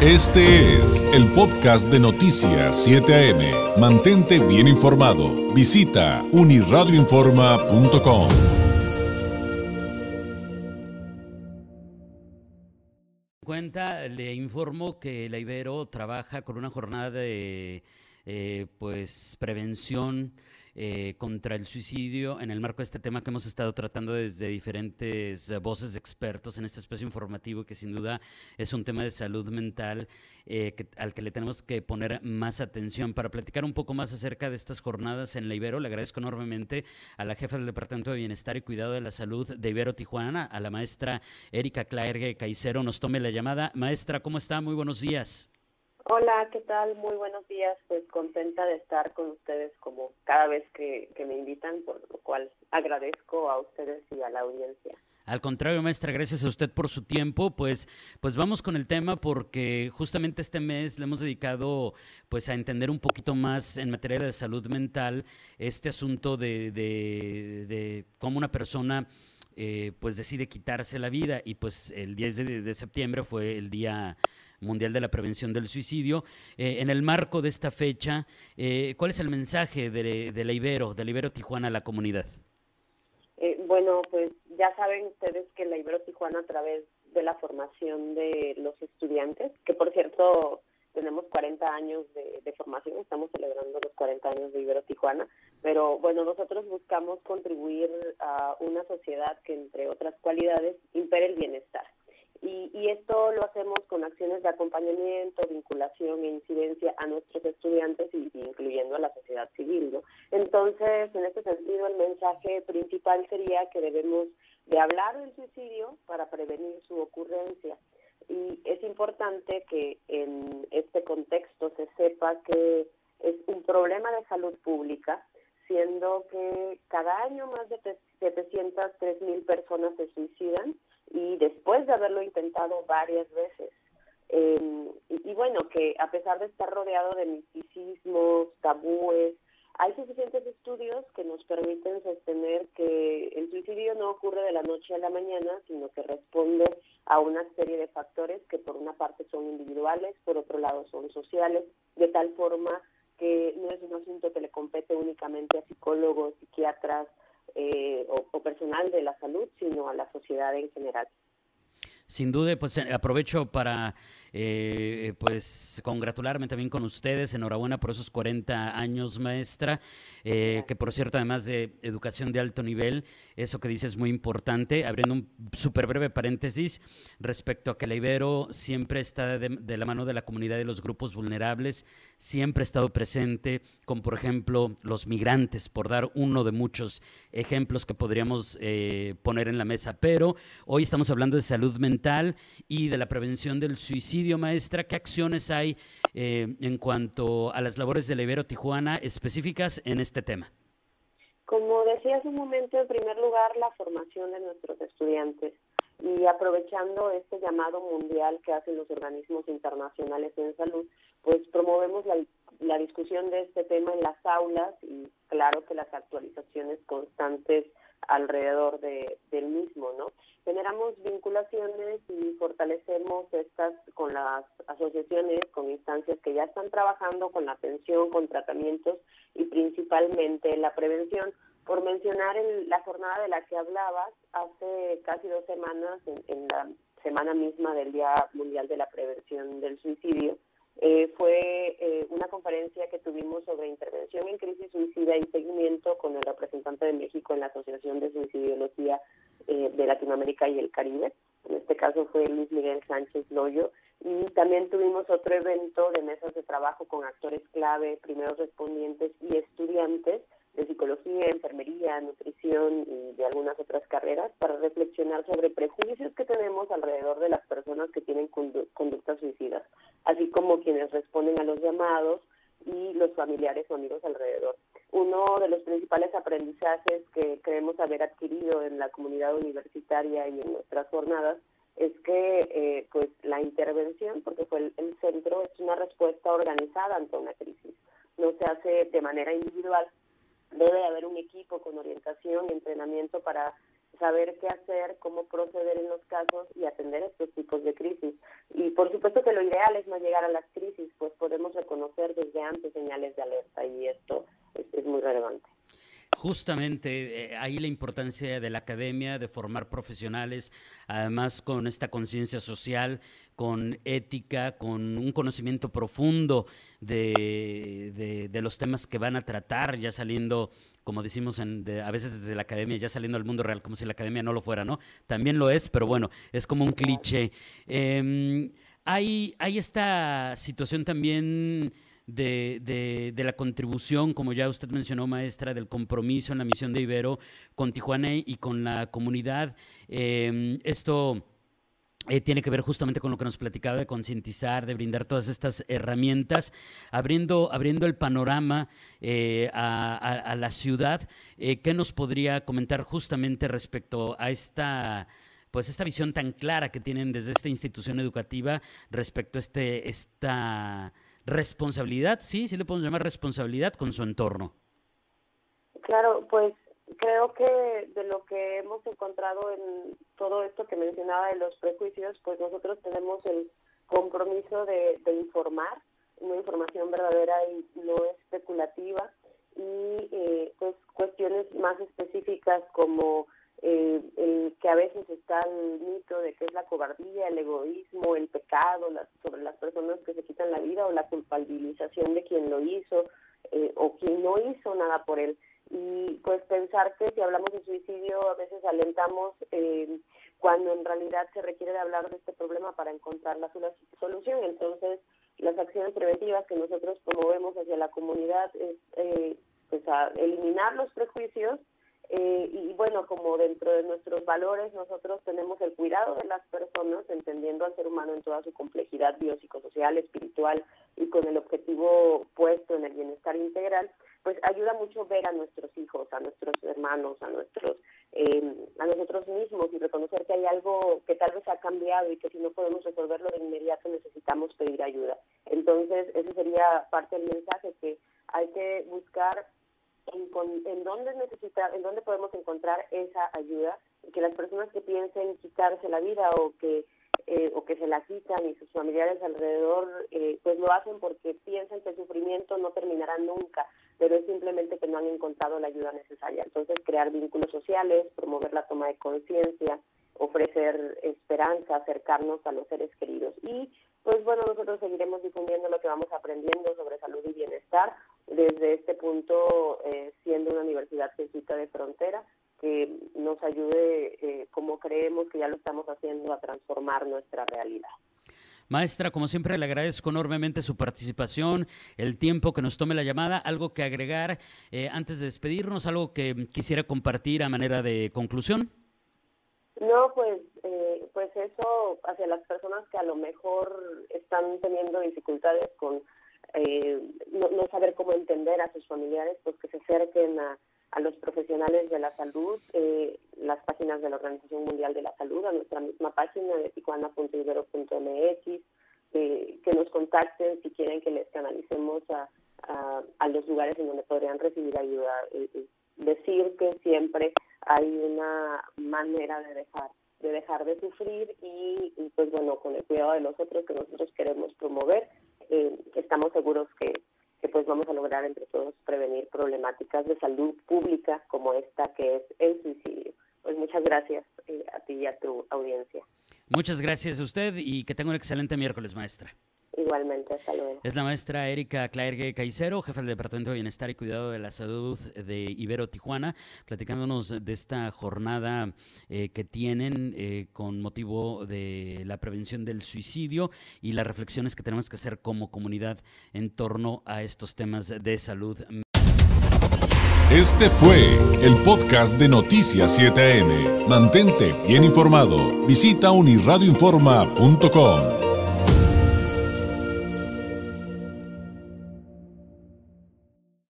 Este es el podcast de Noticias 7 AM. Mantente bien informado. Visita uniradioinforma.com. Cuenta, le informo que la Ibero trabaja con una jornada de eh, pues prevención eh, contra el suicidio en el marco de este tema que hemos estado tratando desde diferentes eh, voces de expertos en este espacio informativo que sin duda es un tema de salud mental eh, al que le tenemos que poner más atención. Para platicar un poco más acerca de estas jornadas en la Ibero, le agradezco enormemente a la jefa del Departamento de Bienestar y Cuidado de la Salud de Ibero Tijuana, a la maestra Erika Claergue Caicero, nos tome la llamada. Maestra, ¿cómo está? Muy buenos días. Hola, ¿qué tal? Muy buenos días. Pues contenta de estar con ustedes como cada vez que, me invitan, por lo cual agradezco a ustedes y a la audiencia. Al contrario, maestra, gracias a usted por su tiempo. Pues, pues vamos con el tema porque justamente este mes le hemos dedicado pues a entender un poquito más en materia de salud mental este asunto de, de, cómo una persona eh, pues decide quitarse la vida y pues el 10 de, de septiembre fue el día Mundial de la Prevención del Suicidio. Eh, en el marco de esta fecha, eh, ¿cuál es el mensaje de, de, la Ibero, de la Ibero Tijuana a la comunidad? Eh, bueno, pues ya saben ustedes que la Ibero Tijuana a través de la formación de los estudiantes, que por cierto tenemos 40 años de, de, formación, estamos celebrando los 40 años de Ibero Tijuana, pero bueno, nosotros buscamos contribuir a una sociedad que entre otras cualidades impere el bienestar. Y, esto lo hacemos con acciones de acompañamiento, vinculación e incidencia a nuestros estudiantes y, incluyendo a la sociedad civil. ¿no? Entonces, en este sentido, el mensaje principal sería que debemos de hablar del suicidio para prevenir su ocurrencia. Y es importante que en este contexto se sepa que es un problema de salud pública, siendo que cada año más de 703 mil personas se suicidan y después de haberlo intentado varias veces. Em, y, bueno, que a pesar de estar rodeado de misticismos, tabúes, hay suficientes estudios que nos permiten sostener que el suicidio no ocurre de la noche a la mañana, sino que responde a una serie de factores que por una parte son individuales, por otro lado son sociales, de tal forma que no es un asunto que le compete únicamente a psicólogos, psiquiatras, eh, o, personal de la salud, sino a la sociedad en general. Sin duda, pues eh, aprovecho para eh, pues congratularme también con ustedes. Enhorabuena por esos 40 años, maestra. Eh, que por cierto, además de educación de alto nivel, eso que dice es muy importante. Abriendo un súper breve paréntesis respecto a que la Ibero siempre está de, la mano de la comunidad de los grupos vulnerables, siempre ha estado presente con, por ejemplo, los migrantes, por dar uno de muchos ejemplos que podríamos poner en la mesa. Pero hoy estamos hablando de salud mental y de la prevención del suicidio, maestra. ¿Qué acciones hay eh, en cuanto a las labores del Ibero Tijuana específicas en este tema? Como decía hace un momento, en primer lugar, la formación de nuestros estudiantes y aprovechando este llamado mundial que hacen los organismos internacionales en salud, pues promovemos la, la discusión de este tema en las aulas y claro que las actualizaciones constantes alrededor de, del mismo, y fortalecemos estas con las asociaciones, con instancias que ya están trabajando con la atención, con tratamientos y principalmente la prevención. Por mencionar la jornada de la que hablabas, hace casi dos semanas, en la semana misma del Día Mundial de la Prevención del Suicidio, eh, fue eh, una conferencia que tuvimos sobre intervención en crisis suicida y seguimiento con el representante de México en la Asociación de Suicidología eh, de Latinoamérica y el Caribe. En este caso fue Luis Miguel Sánchez Loyo. Y también tuvimos otro evento de mesas de trabajo con actores clave, primeros respondientes y estudiantes de psicología, enfermería, nutrición y de algunas otras carreras para reflexionar sobre prejuicios que tenemos alrededor de las personas que tienen conductas suicidas, así como quienes responden a los llamados y los familiares o amigos alrededor. Uno de los principales aprendizajes que creemos haber adquirido en la comunidad universitaria y en nuestras jornadas es que eh, pues la intervención, porque fue el, el centro, es una respuesta organizada ante una crisis. No se hace de manera individual, debe haber un equipo con orientación y entrenamiento para saber qué hacer, cómo proceder en los casos y atender estos tipos de crisis. Y por supuesto que lo ideal es a llegar a las crisis, pues podemos reconocer desde antes señales de alerta y esto es muy relevante. Justamente eh, ahí la importancia de la academia, de formar profesionales, además con esta conciencia social, con ética, con un conocimiento profundo de, de, los temas que van a tratar, ya saliendo, como decimos a veces desde la academia, ya saliendo al mundo real, como si la academia no lo fuera, ¿no? También lo es, pero bueno, es como un cliché. Em, hay, hay esta situación también de, de, la contribución, como ya usted mencionó, maestra, del compromiso en la misión de Ibero con Tijuana y con la comunidad. Em, esto eh, tiene que ver justamente con lo que nos platicaba de concientizar, de brindar todas estas herramientas, abriendo, abriendo el panorama eh, a, la ciudad. Eh, ¿Qué nos podría comentar justamente respecto a esta pues esta visión tan clara que tienen desde esta institución educativa respecto a este, esta responsabilidad, sí, sí le podemos llamar responsabilidad con su entorno. Claro, pues creo que de lo que hemos encontrado en todo esto que mencionaba de los prejuicios, pues nosotros tenemos el compromiso de, informar, una información verdadera y no especulativa, y eh, pues cuestiones más específicas como eh, el que a veces está el mito de que es la cobardía, el egoísmo, el pecado sobre las personas que se quitan la vida o la culpabilización de quien lo hizo eh, o quien no hizo nada por él. Y pues pensar que si hablamos de suicidio a veces alentamos eh, cuando en realidad se requiere de hablar de este problema para encontrar la solución. Entonces, las acciones preventivas que nosotros promovemos hacia la comunidad es eh, pues a eliminar los prejuicios, eh, y bueno, como dentro de nuestros valores nosotros tenemos el cuidado de las personas, entendiendo al ser humano en toda su complejidad biopsicosocial, espiritual y con el objetivo puesto en el bienestar integral, pues ayuda mucho ver a nuestros hijos, a nuestros hermanos, a nuestros eh, a nosotros mismos y reconocer que hay algo que tal vez ha cambiado y que si no podemos resolverlo de inmediato necesitamos pedir ayuda. Entonces, ese sería parte del mensaje que hay que buscar en, dónde necesita, en dónde podemos encontrar esa ayuda, que las personas que piensen quitarse la vida o que eh, o que se la quitan y sus familiares alrededor, eh, pues lo hacen porque piensan que el sufrimiento no terminará nunca, pero es simplemente que no han encontrado la ayuda necesaria. Entonces, crear vínculos sociales, promover la toma de conciencia, ofrecer esperanza, acercarnos a los seres queridos. Y pues bueno, nosotros seguiremos difundiendo lo que vamos aprendiendo sobre salud y bienestar desde este punto, eh, siendo una universidad jesuita de frontera, que nos ayude, eh, como creemos que ya lo estamos transformar nuestra realidad. Maestra, como siempre, le agradezco enormemente su participación, el tiempo que nos tome la llamada. ¿Algo que agregar eh, antes de despedirnos? ¿Algo que quisiera compartir a manera de conclusión? No, pues, eh, pues eso hacia las personas que a lo mejor están teniendo dificultades con eh, no, saber cómo entender a sus familiares, pues que se acerquen a, a los profesionales de la salud, eh, las páginas de la Organización Mundial de la Salud, a nuestra misma página de tijuana.ibero.mx, eh, que nos contacten si quieren que les canalicemos a, a, los lugares en donde podrían recibir ayuda. decir que siempre hay una manera de dejar de dejar de sufrir y, pues bueno con el cuidado de los otros que nosotros queremos promover eh, estamos seguros que, que pues vamos a lograr entre todos prevenir problemáticas de salud pública como esta que es el suicidio. Pues muchas gracias eh, a ti y a tu audiencia. Muchas gracias a usted y que tenga un excelente miércoles maestra Igualmente, hasta Es la maestra Erika Claergue Caicero, jefa del Departamento de Bienestar y Cuidado de la Salud de Ibero Tijuana, platicándonos de esta jornada eh, que tienen eh, con motivo de la prevención del suicidio y las reflexiones que tenemos que hacer como comunidad en torno a estos temas de salud. Este fue el podcast de Noticias 7am. Mantente bien informado. Visita unirradioinforma.com.